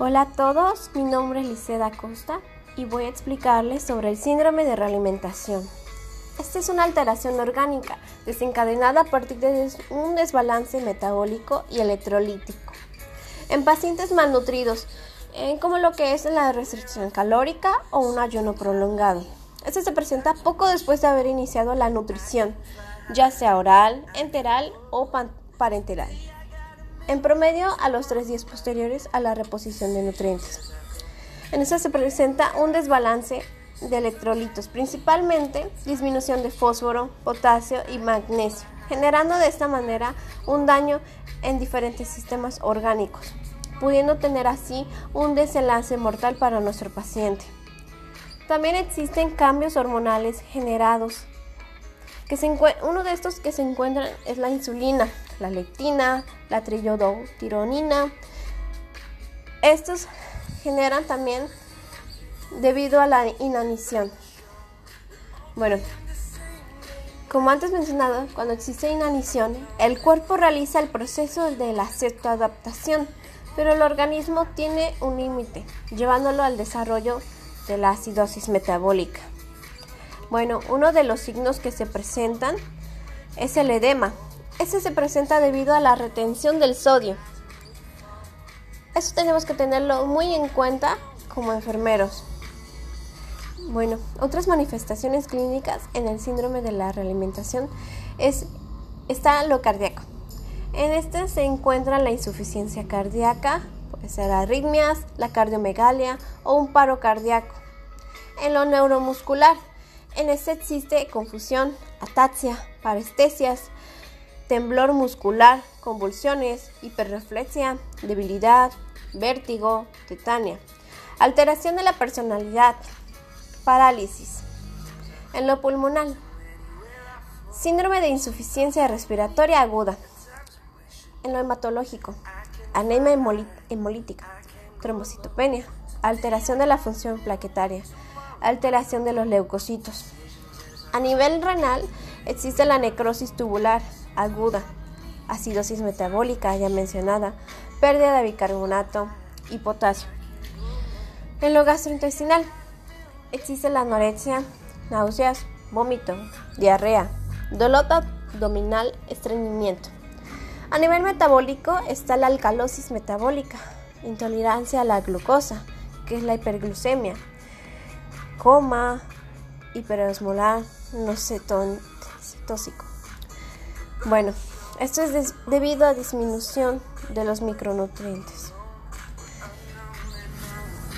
Hola a todos, mi nombre es Liceda Costa y voy a explicarles sobre el síndrome de realimentación. Esta es una alteración orgánica desencadenada a partir de un desbalance metabólico y electrolítico en pacientes malnutridos, como lo que es la restricción calórica o un ayuno prolongado. Este se presenta poco después de haber iniciado la nutrición, ya sea oral, enteral o parenteral en promedio a los tres días posteriores a la reposición de nutrientes. En esta se presenta un desbalance de electrolitos, principalmente disminución de fósforo, potasio y magnesio, generando de esta manera un daño en diferentes sistemas orgánicos, pudiendo tener así un desenlace mortal para nuestro paciente. También existen cambios hormonales generados. Que uno de estos que se encuentran es la insulina, la lectina, la triiodotironina. Estos generan también debido a la inanición. Bueno, como antes mencionado, cuando existe inanición, el cuerpo realiza el proceso de la cetoadaptación, pero el organismo tiene un límite, llevándolo al desarrollo de la acidosis metabólica. Bueno, uno de los signos que se presentan es el edema, este se presenta debido a la retención del sodio. Eso tenemos que tenerlo muy en cuenta como enfermeros. Bueno, otras manifestaciones clínicas en el síndrome de la realimentación es está lo cardíaco. En este se encuentra la insuficiencia cardíaca, puede ser arritmias, la cardiomegalia o un paro cardíaco. En lo neuromuscular, en este existe confusión, ataxia, parestesias, temblor muscular, convulsiones, hiperreflexia, debilidad, vértigo, tetania, alteración de la personalidad, parálisis. En lo pulmonar, síndrome de insuficiencia respiratoria aguda. En lo hematológico, anemia hemolítica, trombocitopenia, alteración de la función plaquetaria, alteración de los leucocitos. A nivel renal existe la necrosis tubular, aguda, acidosis metabólica ya mencionada, pérdida de bicarbonato y potasio. En lo gastrointestinal existe la anorexia, náuseas, vómito, diarrea, dolor abdominal, estreñimiento. A nivel metabólico está la alcalosis metabólica, intolerancia a la glucosa, que es la hiperglucemia, coma, hiperosmolar, no cetóxico. Bueno, esto es debido a disminución de los micronutrientes.